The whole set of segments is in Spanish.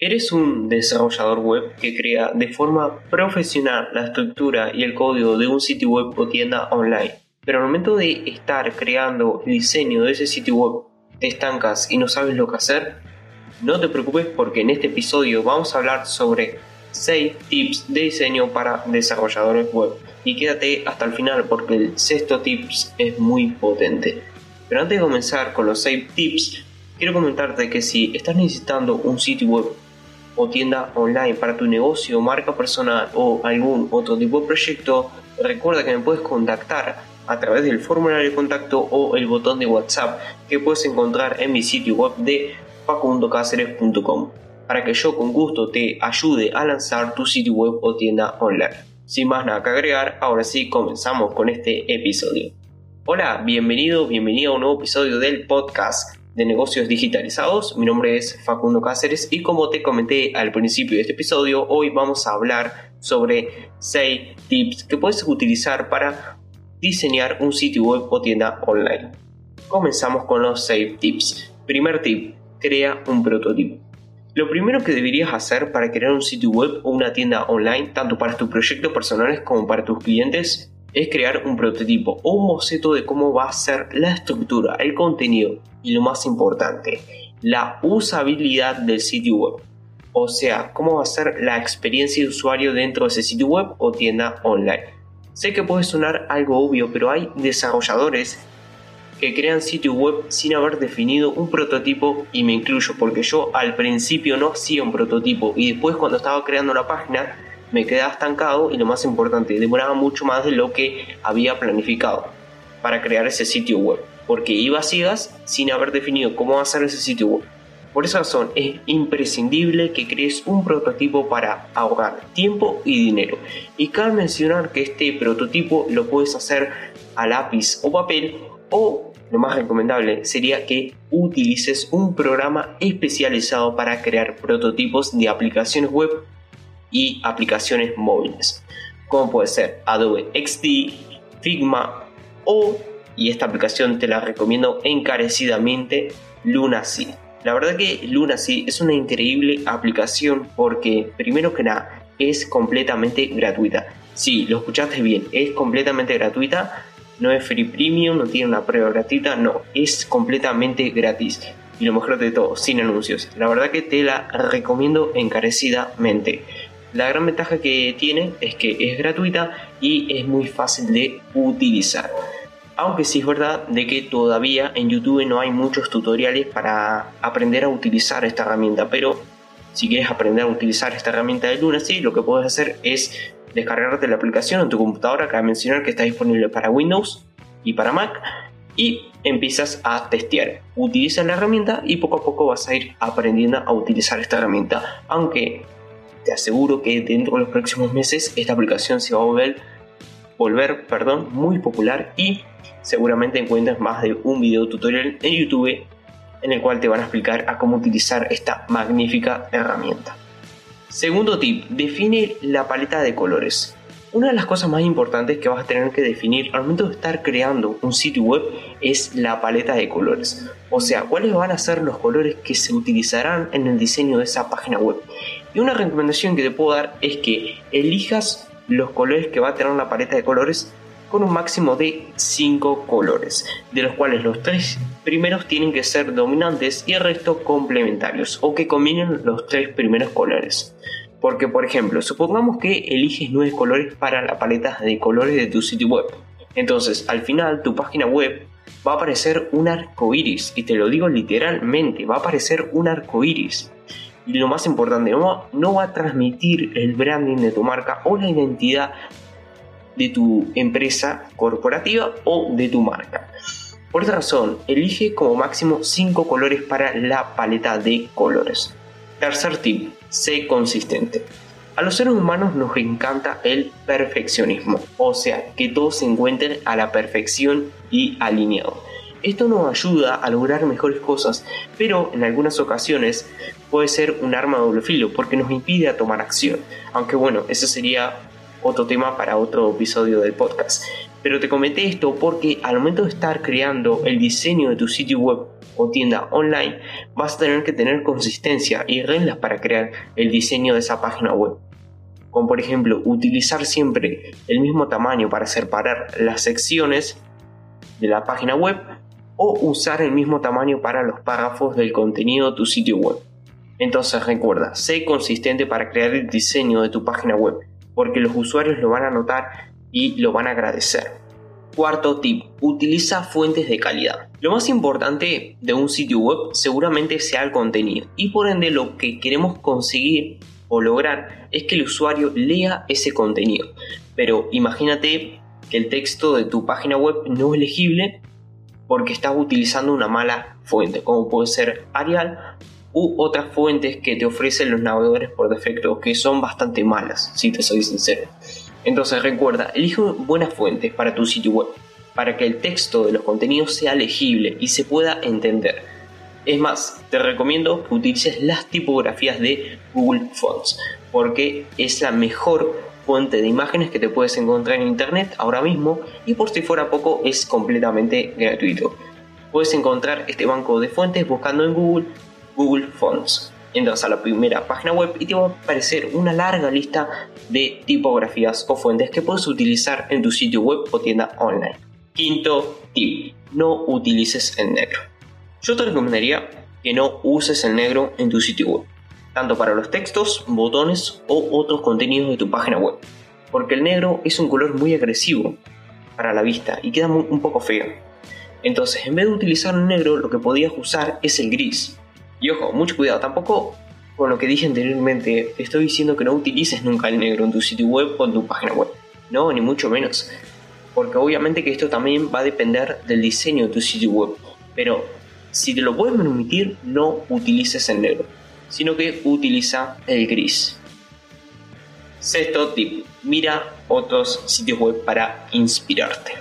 ¿Eres un desarrollador web que crea de forma profesional la estructura y el código de un sitio web o tienda online? Pero al momento de estar creando el diseño de ese sitio web, te estancas y no sabes lo que hacer? No te preocupes porque en este episodio vamos a hablar sobre 6 tips de diseño para desarrolladores web. Y quédate hasta el final porque el sexto tips es muy potente. Pero antes de comenzar con los 6 tips, quiero comentarte que si estás necesitando un sitio web o tienda online para tu negocio, marca personal o algún otro tipo de proyecto, recuerda que me puedes contactar a través del formulario de contacto o el botón de WhatsApp que puedes encontrar en mi sitio web de facundocaceres.com para que yo con gusto te ayude a lanzar tu sitio web o tienda online. Sin más nada que agregar, ahora sí comenzamos con este episodio. Hola, bienvenido, bienvenido a un nuevo episodio del podcast de negocios digitalizados. Mi nombre es Facundo Cáceres y como te comenté al principio de este episodio, hoy vamos a hablar sobre 6 tips que puedes utilizar para diseñar un sitio web o tienda online. Comenzamos con los 6 tips. Primer tip, crea un prototipo. Lo primero que deberías hacer para crear un sitio web o una tienda online, tanto para tus proyectos personales como para tus clientes, es crear un prototipo o un boceto de cómo va a ser la estructura, el contenido y lo más importante, la usabilidad del sitio web. O sea, cómo va a ser la experiencia de usuario dentro de ese sitio web o tienda online. Sé que puede sonar algo obvio, pero hay desarrolladores que crean sitio web sin haber definido un prototipo y me incluyo porque yo al principio no hacía un prototipo y después cuando estaba creando la página me quedaba estancado y lo más importante, demoraba mucho más de lo que había planificado para crear ese sitio web, porque iba a sin haber definido cómo hacer ese sitio web. Por esa razón es imprescindible que crees un prototipo para ahorrar tiempo y dinero. Y cabe mencionar que este prototipo lo puedes hacer a lápiz o papel o lo más recomendable sería que utilices un programa especializado para crear prototipos de aplicaciones web y aplicaciones móviles, como puede ser Adobe XD, Figma o, y esta aplicación te la recomiendo encarecidamente, Lunacy. La verdad que Lunacy es una increíble aplicación porque, primero que nada, es completamente gratuita. Si lo escuchaste bien, es completamente gratuita, no es free premium, no tiene una prueba gratuita, no, es completamente gratis. Y lo mejor de todo, sin anuncios. La verdad que te la recomiendo encarecidamente. La gran ventaja que tiene es que es gratuita y es muy fácil de utilizar. Aunque sí es verdad de que todavía en YouTube no hay muchos tutoriales para aprender a utilizar esta herramienta, pero si quieres aprender a utilizar esta herramienta de Lunacy, lo que puedes hacer es descargarte la aplicación en tu computadora, que mencionar que está disponible para Windows y para Mac, y empiezas a testear. Utiliza la herramienta y poco a poco vas a ir aprendiendo a utilizar esta herramienta. Aunque te aseguro que dentro de los próximos meses esta aplicación se va a volver, volver perdón, muy popular y seguramente encuentres más de un video tutorial en YouTube en el cual te van a explicar a cómo utilizar esta magnífica herramienta. Segundo tip, define la paleta de colores. Una de las cosas más importantes que vas a tener que definir al momento de estar creando un sitio web es la paleta de colores. O sea, cuáles van a ser los colores que se utilizarán en el diseño de esa página web. Y una recomendación que te puedo dar es que elijas los colores que va a tener la paleta de colores con un máximo de 5 colores, de los cuales los 3 primeros tienen que ser dominantes y el resto complementarios o que combinen los 3 primeros colores. Porque, por ejemplo, supongamos que eliges 9 colores para la paleta de colores de tu sitio web. Entonces, al final, tu página web va a aparecer un arco iris, y te lo digo literalmente, va a aparecer un arco iris y lo más importante, no, no va a transmitir el branding de tu marca o la identidad de tu empresa corporativa o de tu marca. Por esta razón, elige como máximo 5 colores para la paleta de colores. Tercer tip, sé consistente. A los seres humanos nos encanta el perfeccionismo, o sea, que todo se encuentre a la perfección y alineado. Esto nos ayuda a lograr mejores cosas, pero en algunas ocasiones puede ser un arma de doble filo porque nos impide tomar acción. Aunque bueno, ese sería otro tema para otro episodio del podcast. Pero te comenté esto porque al momento de estar creando el diseño de tu sitio web o tienda online, vas a tener que tener consistencia y reglas para crear el diseño de esa página web. Como por ejemplo, utilizar siempre el mismo tamaño para separar las secciones de la página web o usar el mismo tamaño para los párrafos del contenido de tu sitio web. Entonces recuerda, sé consistente para crear el diseño de tu página web, porque los usuarios lo van a notar y lo van a agradecer. Cuarto tip, utiliza fuentes de calidad. Lo más importante de un sitio web seguramente sea el contenido y por ende lo que queremos conseguir o lograr es que el usuario lea ese contenido. Pero imagínate que el texto de tu página web no es legible porque estás utilizando una mala fuente, como puede ser Arial u otras fuentes que te ofrecen los navegadores por defecto, que son bastante malas, si te soy sincero. Entonces recuerda, elige buenas fuentes para tu sitio web, para que el texto de los contenidos sea legible y se pueda entender. Es más, te recomiendo que utilices las tipografías de Google Fonts, porque es la mejor fuente de imágenes que te puedes encontrar en internet ahora mismo y por si fuera poco es completamente gratuito. Puedes encontrar este banco de fuentes buscando en Google Google Fonts. Entras a la primera página web y te va a aparecer una larga lista de tipografías o fuentes que puedes utilizar en tu sitio web o tienda online. Quinto tip, no utilices el negro. Yo te recomendaría que no uses el negro en tu sitio web tanto para los textos, botones o otros contenidos de tu página web, porque el negro es un color muy agresivo para la vista y queda un poco feo. Entonces, en vez de utilizar el negro, lo que podías usar es el gris. Y ojo, mucho cuidado, tampoco con lo que dije anteriormente, te estoy diciendo que no utilices nunca el negro en tu sitio web o en tu página web. No, ni mucho menos. Porque obviamente que esto también va a depender del diseño de tu sitio web. Pero si te lo puedes permitir, no utilices el negro sino que utiliza el gris. Sexto tip, mira otros sitios web para inspirarte.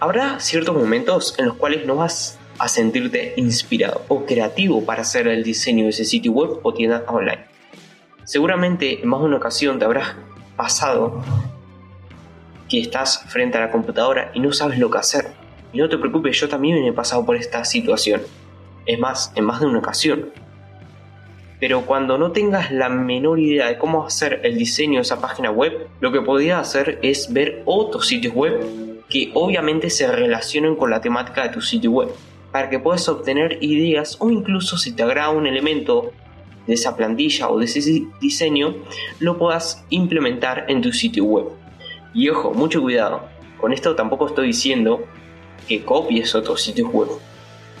Habrá ciertos momentos en los cuales no vas a sentirte inspirado o creativo para hacer el diseño de ese sitio web o tienda online. Seguramente en más de una ocasión te habrás pasado que estás frente a la computadora y no sabes lo que hacer. Y no te preocupes, yo también me he pasado por esta situación. Es más, en más de una ocasión pero cuando no tengas la menor idea de cómo hacer el diseño de esa página web, lo que podrías hacer es ver otros sitios web que obviamente se relacionen con la temática de tu sitio web, para que puedas obtener ideas o incluso si te agrada un elemento de esa plantilla o de ese diseño, lo puedas implementar en tu sitio web. Y ojo, mucho cuidado, con esto tampoco estoy diciendo que copies otros sitios web,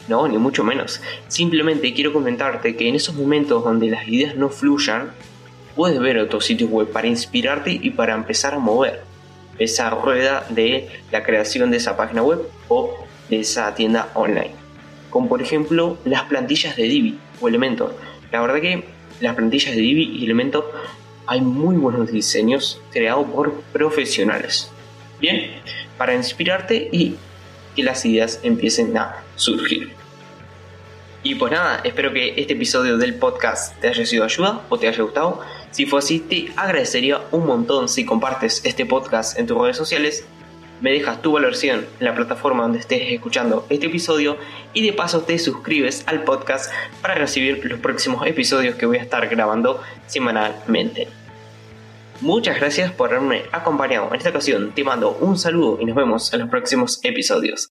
no, ni mucho menos. Simplemente quiero comentarte que en esos momentos donde las ideas no fluyan, puedes ver otros sitios web para inspirarte y para empezar a mover esa rueda de la creación de esa página web o de esa tienda online. Como por ejemplo las plantillas de Divi o Elementor. La verdad que las plantillas de Divi y Elementor hay muy buenos diseños creados por profesionales. Bien, para inspirarte y que las ideas empiecen a surgir. Y pues nada, espero que este episodio del podcast te haya sido ayuda o te haya gustado. Si fue así, te agradecería un montón si compartes este podcast en tus redes sociales, me dejas tu valoración en la plataforma donde estés escuchando este episodio y de paso te suscribes al podcast para recibir los próximos episodios que voy a estar grabando semanalmente. Muchas gracias por haberme acompañado en esta ocasión, te mando un saludo y nos vemos en los próximos episodios.